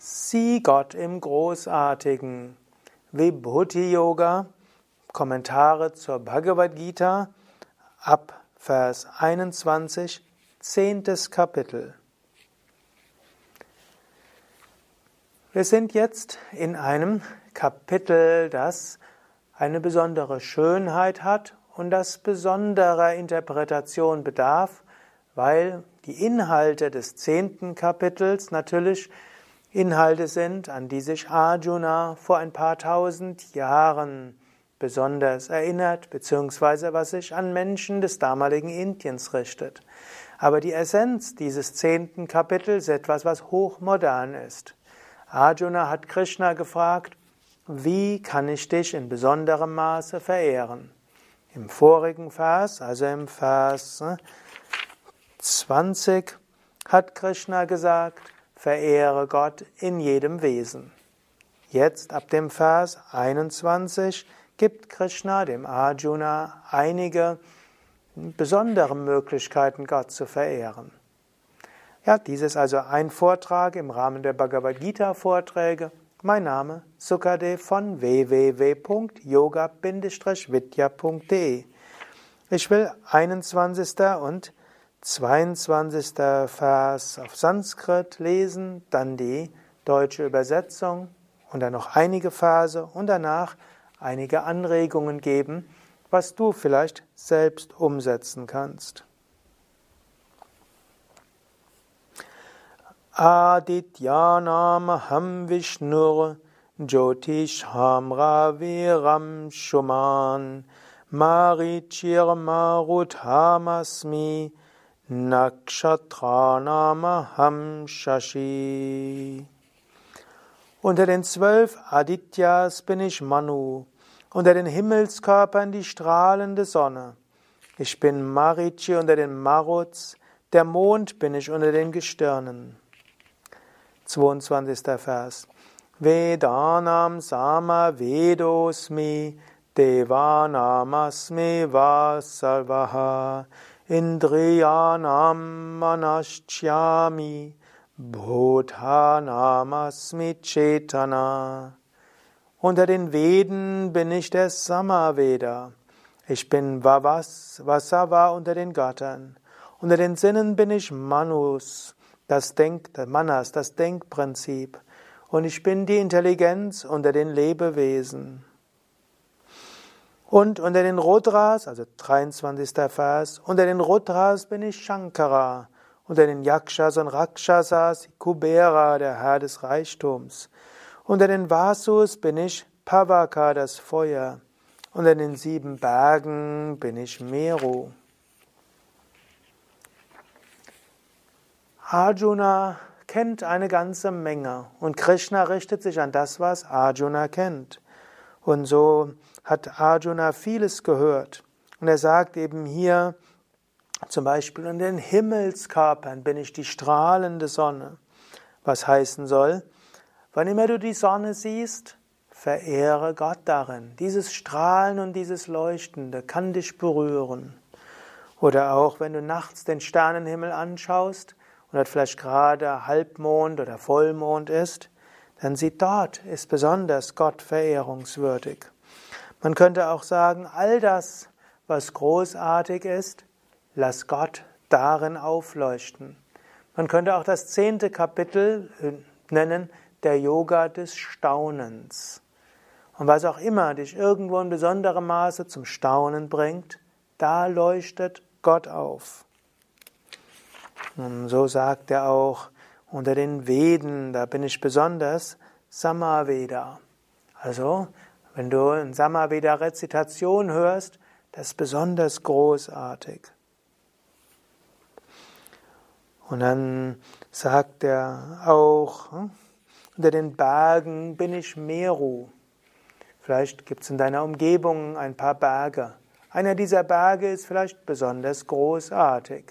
Sieh Gott im Großartigen. Vibhuti Yoga, Kommentare zur Bhagavad Gita, ab Vers 21, zehntes Kapitel. Wir sind jetzt in einem Kapitel, das eine besondere Schönheit hat und das besonderer Interpretation bedarf, weil die Inhalte des zehnten Kapitels natürlich Inhalte sind, an die sich Arjuna vor ein paar tausend Jahren besonders erinnert, beziehungsweise was sich an Menschen des damaligen Indiens richtet. Aber die Essenz dieses zehnten Kapitels ist etwas, was hochmodern ist. Arjuna hat Krishna gefragt, wie kann ich dich in besonderem Maße verehren? Im vorigen Vers, also im Vers 20, ne, hat Krishna gesagt, verehre Gott in jedem Wesen. Jetzt ab dem Vers 21 gibt Krishna dem Arjuna einige besondere Möglichkeiten, Gott zu verehren. Ja, dies ist also ein Vortrag im Rahmen der Bhagavad Gita Vorträge. Mein Name Sukadev von www.yoga-vidya.de. Ich will 21. und 22. Vers auf Sanskrit lesen, dann die deutsche Übersetzung und dann noch einige Verse und danach einige Anregungen geben, was du vielleicht selbst umsetzen kannst. Adityanamaham Vishnur Jyotisham Raviram Shuman Marichir Maruthamasmi Nakshatranamaham Shashi. Unter den zwölf Adityas bin ich Manu, unter den Himmelskörpern die strahlende Sonne. Ich bin Marichi unter den Maruts, der Mond bin ich unter den Gestirnen. 22. Vers. Vedanam Sama Vedosmi Devanamasmi Vasalvaha Indriyanam Manashchyami Bhutanamasmi Chetana. Unter den Veden bin ich der Samaveda. Ich bin Vavas, Vasava unter den Göttern. Unter den Sinnen bin ich Manus, das Denk, Manas, das Denkprinzip. Und ich bin die Intelligenz unter den Lebewesen. Und unter den Rudras, also 23. Vers, unter den Rudras bin ich Shankara, unter den Yakshas und Rakshasas Kubera, der Herr des Reichtums. Unter den Vasus bin ich Pavaka, das Feuer. Unter den sieben Bergen bin ich Meru. Arjuna kennt eine ganze Menge und Krishna richtet sich an das, was Arjuna kennt. Und so hat Arjuna vieles gehört. Und er sagt eben hier zum Beispiel, in den Himmelskörpern bin ich die strahlende Sonne. Was heißen soll, wann immer du die Sonne siehst, verehre Gott darin. Dieses Strahlen und dieses Leuchtende kann dich berühren. Oder auch, wenn du nachts den Sternenhimmel anschaust und dort vielleicht gerade Halbmond oder Vollmond ist, dann sieht dort ist besonders Gott verehrungswürdig. Man könnte auch sagen, all das, was großartig ist, lass Gott darin aufleuchten. Man könnte auch das zehnte Kapitel äh, nennen, der Yoga des Staunens. Und was auch immer dich irgendwo in besonderem Maße zum Staunen bringt, da leuchtet Gott auf. Und so sagt er auch, unter den Veden, da bin ich besonders Samaveda. Also, wenn du in Samaveda-Rezitation hörst, das ist besonders großartig. Und dann sagt er auch, hm, unter den Bergen bin ich Meru. Vielleicht gibt es in deiner Umgebung ein paar Berge. Einer dieser Berge ist vielleicht besonders großartig.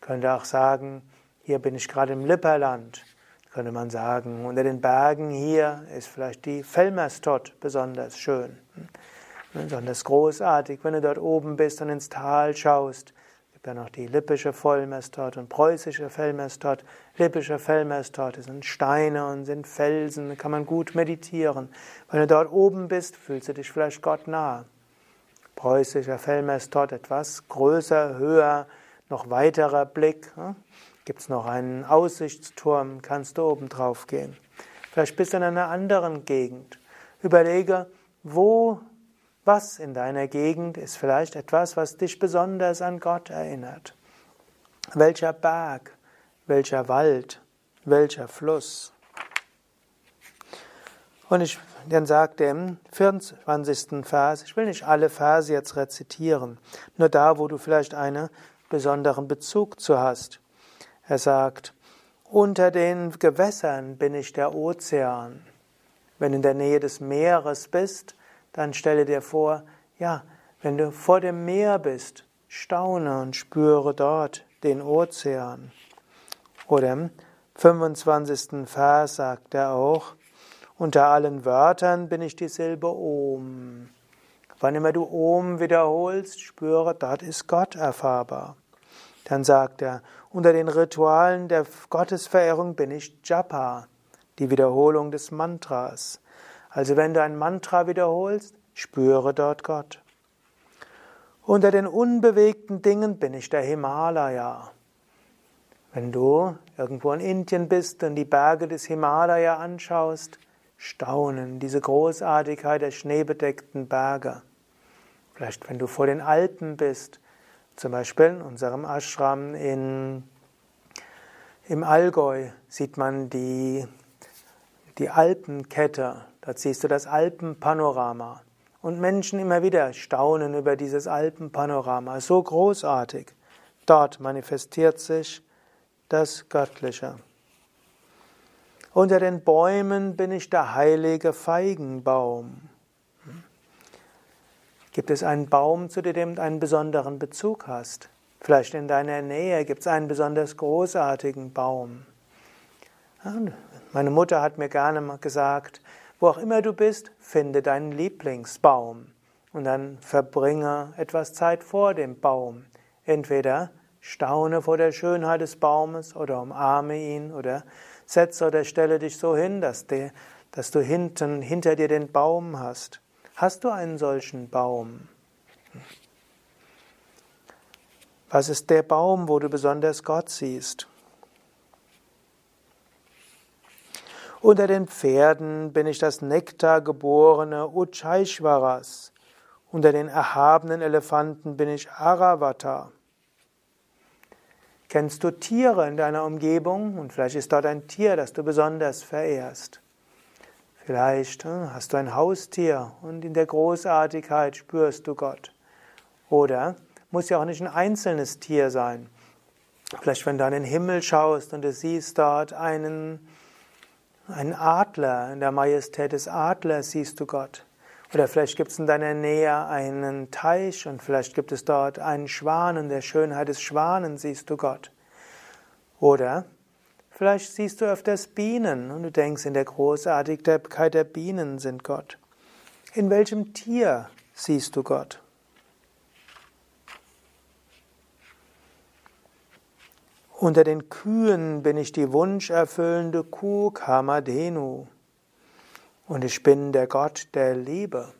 Könnte auch sagen, hier bin ich gerade im Lipperland könnte man sagen. Unter den Bergen hier ist vielleicht die Felmerstott besonders schön, hm? besonders großartig. Wenn du dort oben bist und ins Tal schaust, Dann noch die lippische Vollmesstorte und preußische Fellmesstorte. Lippische Fellmesstorte sind Steine und sind Felsen, da kann man gut meditieren. Wenn du dort oben bist, fühlst du dich vielleicht Gott nahe. Preußischer Fellmesstorte etwas größer, höher, noch weiterer Blick. Gibt es noch einen Aussichtsturm, kannst du oben drauf gehen. Vielleicht bist du in einer anderen Gegend. Überlege, wo was in deiner Gegend ist vielleicht etwas, was dich besonders an Gott erinnert? Welcher Berg, welcher Wald, welcher Fluss? Und ich, dann sagt er im 24. Vers, ich will nicht alle Verse jetzt rezitieren, nur da, wo du vielleicht einen besonderen Bezug zu hast. Er sagt, unter den Gewässern bin ich der Ozean. Wenn du in der Nähe des Meeres bist, dann stelle dir vor, ja, wenn du vor dem Meer bist, staune und spüre dort den Ozean. Oder im 25. Vers sagt er auch, unter allen Wörtern bin ich die Silbe Om. Wann immer du Om wiederholst, spüre, dort ist Gott erfahrbar. Dann sagt er, unter den Ritualen der Gottesverehrung bin ich Japa, die Wiederholung des Mantras. Also wenn du ein Mantra wiederholst, spüre dort Gott. Unter den unbewegten Dingen bin ich der Himalaya. Wenn du irgendwo in Indien bist und die Berge des Himalaya anschaust, staunen diese Großartigkeit der schneebedeckten Berge. Vielleicht wenn du vor den Alpen bist, zum Beispiel in unserem Ashram in, im Allgäu sieht man die, die Alpenkette, Dort siehst du das Alpenpanorama. Und Menschen immer wieder staunen über dieses Alpenpanorama. So großartig. Dort manifestiert sich das Göttliche. Unter den Bäumen bin ich der heilige Feigenbaum. Gibt es einen Baum, zu dem du einen besonderen Bezug hast? Vielleicht in deiner Nähe gibt es einen besonders großartigen Baum. Meine Mutter hat mir gerne gesagt, wo auch immer du bist, finde deinen Lieblingsbaum und dann verbringe etwas Zeit vor dem Baum. Entweder staune vor der Schönheit des Baumes oder umarme ihn oder setze oder stelle dich so hin, dass du hinten, hinter dir den Baum hast. Hast du einen solchen Baum? Was ist der Baum, wo du besonders Gott siehst? Unter den Pferden bin ich das nektargeborene Uchaishwaras. Unter den erhabenen Elefanten bin ich Aravata. Kennst du Tiere in deiner Umgebung? Und vielleicht ist dort ein Tier, das du besonders verehrst. Vielleicht hm, hast du ein Haustier und in der Großartigkeit spürst du Gott. Oder muss ja auch nicht ein einzelnes Tier sein. Vielleicht, wenn du an den Himmel schaust und du siehst dort einen ein Adler, in der Majestät des Adlers siehst du Gott. Oder vielleicht gibt es in deiner Nähe einen Teich und vielleicht gibt es dort einen Schwan, in der Schönheit des Schwanen siehst du Gott. Oder vielleicht siehst du öfters Bienen und du denkst, in der Großartigkeit der Bienen sind Gott. In welchem Tier siehst du Gott? Unter den Kühen bin ich die wunscherfüllende Kuh Kamadhenu. Und ich bin der Gott der Liebe.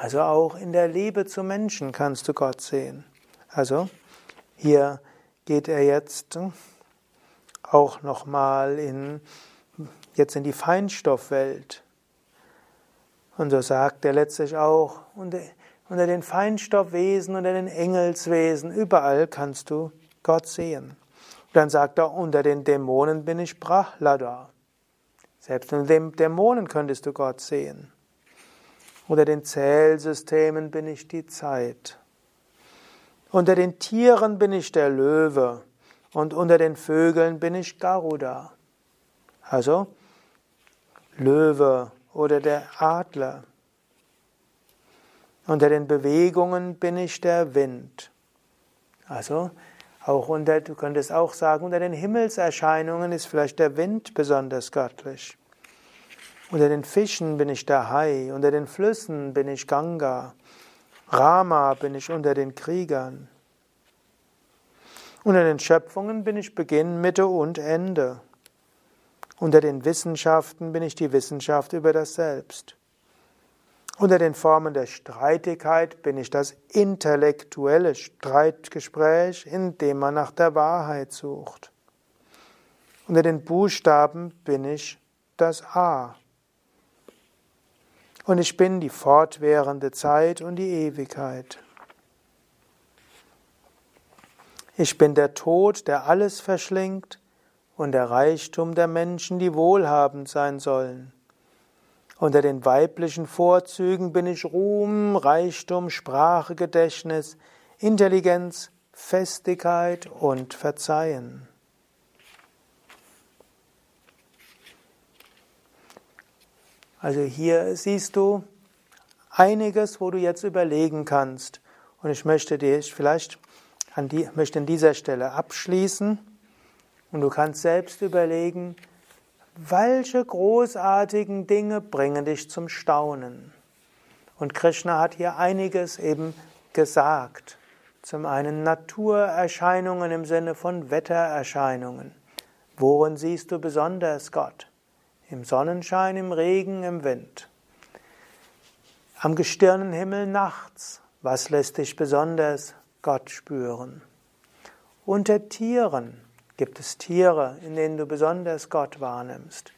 Also auch in der Liebe zu Menschen kannst du Gott sehen. Also hier geht er jetzt auch nochmal in, jetzt in die Feinstoffwelt. Und so sagt er letztlich auch, unter, unter den Feinstoffwesen, unter den Engelswesen, überall kannst du Gott sehen. Dann sagt er, unter den Dämonen bin ich Prahlada. Selbst unter den Dämonen könntest du Gott sehen. Unter den Zählsystemen bin ich die Zeit. Unter den Tieren bin ich der Löwe und unter den Vögeln bin ich Garuda. Also Löwe oder der Adler. Unter den Bewegungen bin ich der Wind. Also auch unter, du könntest auch sagen, unter den Himmelserscheinungen ist vielleicht der Wind besonders göttlich. Unter den Fischen bin ich der Hai, unter den Flüssen bin ich Ganga, Rama bin ich unter den Kriegern. Unter den Schöpfungen bin ich Beginn, Mitte und Ende. Unter den Wissenschaften bin ich die Wissenschaft über das Selbst. Unter den Formen der Streitigkeit bin ich das intellektuelle Streitgespräch, in dem man nach der Wahrheit sucht. Unter den Buchstaben bin ich das A. Und ich bin die fortwährende Zeit und die Ewigkeit. Ich bin der Tod, der alles verschlingt, und der Reichtum der Menschen, die wohlhabend sein sollen. Unter den weiblichen Vorzügen bin ich Ruhm, Reichtum, Sprache, Gedächtnis, Intelligenz, Festigkeit und Verzeihen. Also hier siehst du einiges, wo du jetzt überlegen kannst. Und ich möchte dir vielleicht an die, möchte an dieser Stelle abschließen. Und du kannst selbst überlegen, welche großartigen Dinge bringen dich zum Staunen? Und Krishna hat hier einiges eben gesagt. Zum einen Naturerscheinungen im Sinne von Wettererscheinungen. Worin siehst du besonders Gott? Im Sonnenschein, im Regen, im Wind. Am Gestirnenhimmel nachts. Was lässt dich besonders Gott spüren? Unter Tieren. Gibt es Tiere, in denen du besonders Gott wahrnimmst?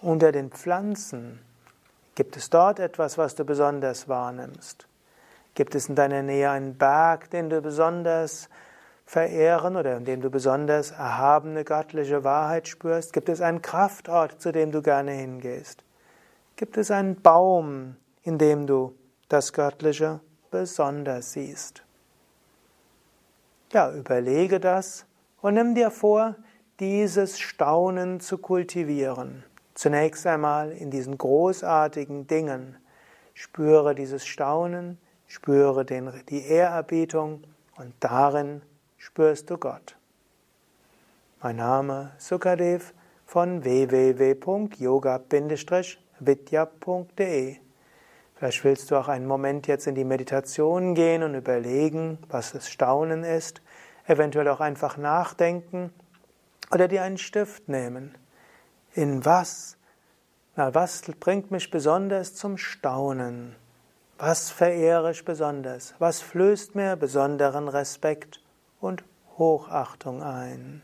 Unter den Pflanzen gibt es dort etwas, was du besonders wahrnimmst? Gibt es in deiner Nähe einen Berg, den du besonders verehren oder in dem du besonders erhabene göttliche Wahrheit spürst? Gibt es einen Kraftort, zu dem du gerne hingehst? Gibt es einen Baum, in dem du das Göttliche besonders siehst? Ja, überlege das und nimm dir vor, dieses Staunen zu kultivieren. Zunächst einmal in diesen großartigen Dingen. Spüre dieses Staunen, spüre den, die Ehrerbietung und darin spürst du Gott. Mein Name Sukadev von www.yoga-vidya.de Vielleicht willst du auch einen Moment jetzt in die Meditation gehen und überlegen, was das Staunen ist eventuell auch einfach nachdenken oder dir einen Stift nehmen. In was? Na, was bringt mich besonders zum Staunen? Was verehre ich besonders? Was flößt mir besonderen Respekt und Hochachtung ein?